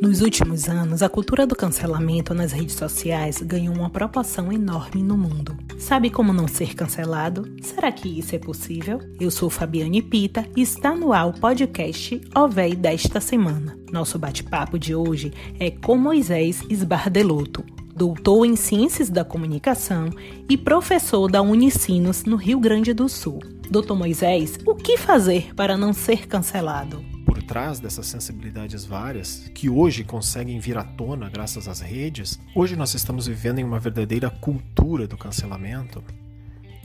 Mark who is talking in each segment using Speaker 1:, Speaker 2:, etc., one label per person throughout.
Speaker 1: Nos últimos anos, a cultura do cancelamento nas redes sociais ganhou uma proporção enorme no mundo. Sabe como não ser cancelado? Será que isso é possível? Eu sou Fabiane Pita e está no ar o podcast OVEI desta semana. Nosso bate-papo de hoje é com Moisés Esbardeloto, doutor em Ciências da Comunicação e professor da Unicinos no Rio Grande do Sul. Doutor Moisés, o que fazer para não ser cancelado?
Speaker 2: Trás dessas sensibilidades várias, que hoje conseguem vir à tona graças às redes, hoje nós estamos vivendo em uma verdadeira cultura do cancelamento.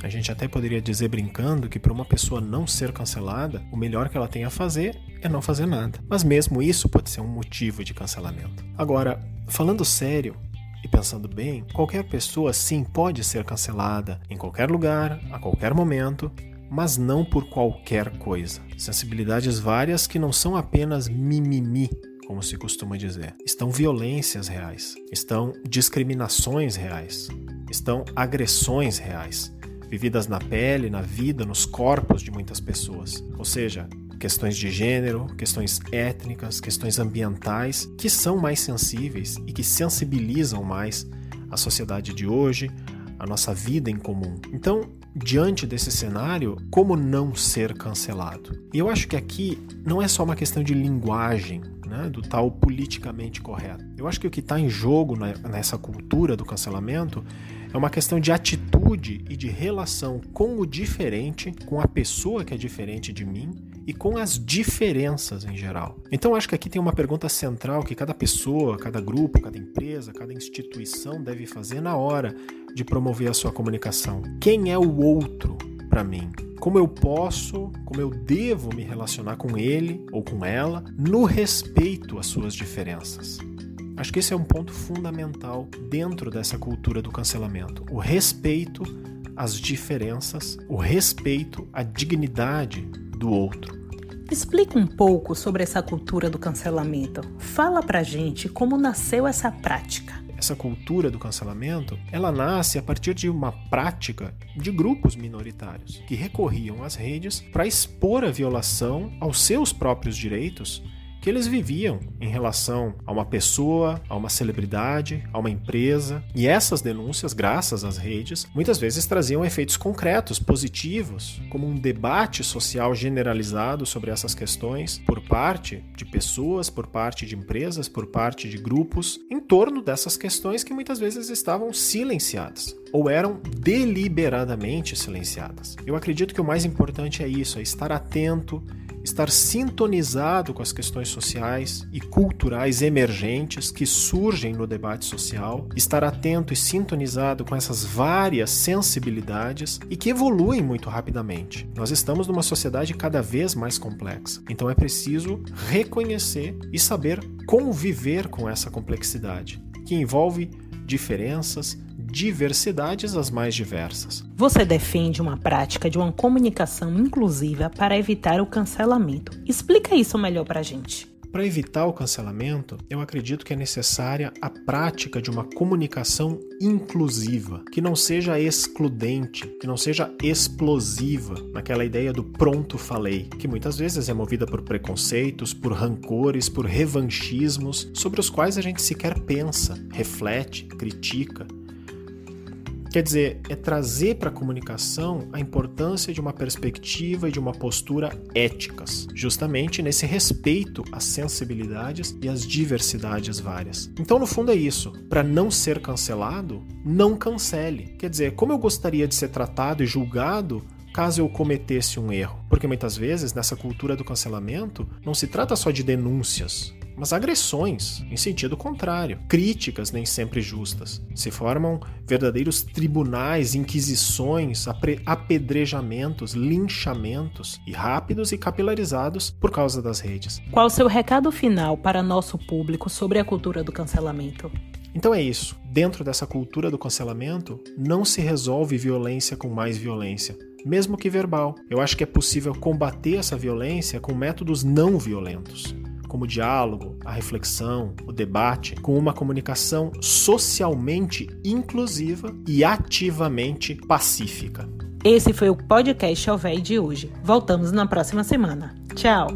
Speaker 2: A gente até poderia dizer brincando que para uma pessoa não ser cancelada, o melhor que ela tem a fazer é não fazer nada. Mas mesmo isso pode ser um motivo de cancelamento. Agora, falando sério, e pensando bem, qualquer pessoa sim pode ser cancelada em qualquer lugar, a qualquer momento, mas não por qualquer coisa. Sensibilidades várias que não são apenas mimimi, como se costuma dizer. Estão violências reais, estão discriminações reais, estão agressões reais, vividas na pele, na vida, nos corpos de muitas pessoas. Ou seja, questões de gênero, questões étnicas, questões ambientais, que são mais sensíveis e que sensibilizam mais a sociedade de hoje, a nossa vida em comum. Então, diante desse cenário, como não ser cancelado? E eu acho que aqui não é só uma questão de linguagem, né, do tal politicamente correto. Eu acho que o que está em jogo nessa cultura do cancelamento é uma questão de atitude e de relação com o diferente, com a pessoa que é diferente de mim e com as diferenças em geral. Então acho que aqui tem uma pergunta central que cada pessoa, cada grupo, cada empresa, cada instituição deve fazer na hora de promover a sua comunicação. Quem é o outro para mim? Como eu posso, como eu devo me relacionar com ele ou com ela no respeito às suas diferenças? Acho que esse é um ponto fundamental dentro dessa cultura do cancelamento. O respeito às diferenças, o respeito à dignidade do outro.
Speaker 1: Explica um pouco sobre essa cultura do cancelamento. Fala pra gente como nasceu essa prática
Speaker 2: essa cultura do cancelamento, ela nasce a partir de uma prática de grupos minoritários que recorriam às redes para expor a violação aos seus próprios direitos que eles viviam em relação a uma pessoa, a uma celebridade, a uma empresa. E essas denúncias, graças às redes, muitas vezes traziam efeitos concretos, positivos, como um debate social generalizado sobre essas questões por parte de pessoas, por parte de empresas, por parte de grupos, em torno dessas questões que muitas vezes estavam silenciadas ou eram deliberadamente silenciadas. Eu acredito que o mais importante é isso, é estar atento estar sintonizado com as questões sociais e culturais emergentes que surgem no debate social, estar atento e sintonizado com essas várias sensibilidades e que evoluem muito rapidamente. Nós estamos numa sociedade cada vez mais complexa, então é preciso reconhecer e saber conviver com essa complexidade, que envolve diferenças, diversidades as mais diversas.
Speaker 1: Você defende uma prática de uma comunicação inclusiva para evitar o cancelamento. Explica isso melhor para a gente.
Speaker 2: Para evitar o cancelamento, eu acredito que é necessária a prática de uma comunicação inclusiva, que não seja excludente, que não seja explosiva, naquela ideia do pronto falei, que muitas vezes é movida por preconceitos, por rancores, por revanchismos, sobre os quais a gente sequer pensa, reflete, critica Quer dizer, é trazer para a comunicação a importância de uma perspectiva e de uma postura éticas, justamente nesse respeito às sensibilidades e às diversidades várias. Então, no fundo, é isso. Para não ser cancelado, não cancele. Quer dizer, como eu gostaria de ser tratado e julgado caso eu cometesse um erro. Porque muitas vezes, nessa cultura do cancelamento, não se trata só de denúncias, mas agressões em sentido contrário, críticas nem sempre justas. Se formam verdadeiros tribunais, inquisições, apedrejamentos, linchamentos e rápidos e capilarizados por causa das redes.
Speaker 1: Qual o seu recado final para nosso público sobre a cultura do cancelamento?
Speaker 2: Então é isso. Dentro dessa cultura do cancelamento, não se resolve violência com mais violência mesmo que verbal. Eu acho que é possível combater essa violência com métodos não violentos como o diálogo, a reflexão, o debate, com uma comunicação socialmente inclusiva e ativamente pacífica.
Speaker 1: Esse foi o podcast Alvéi de hoje. Voltamos na próxima semana. Tchau!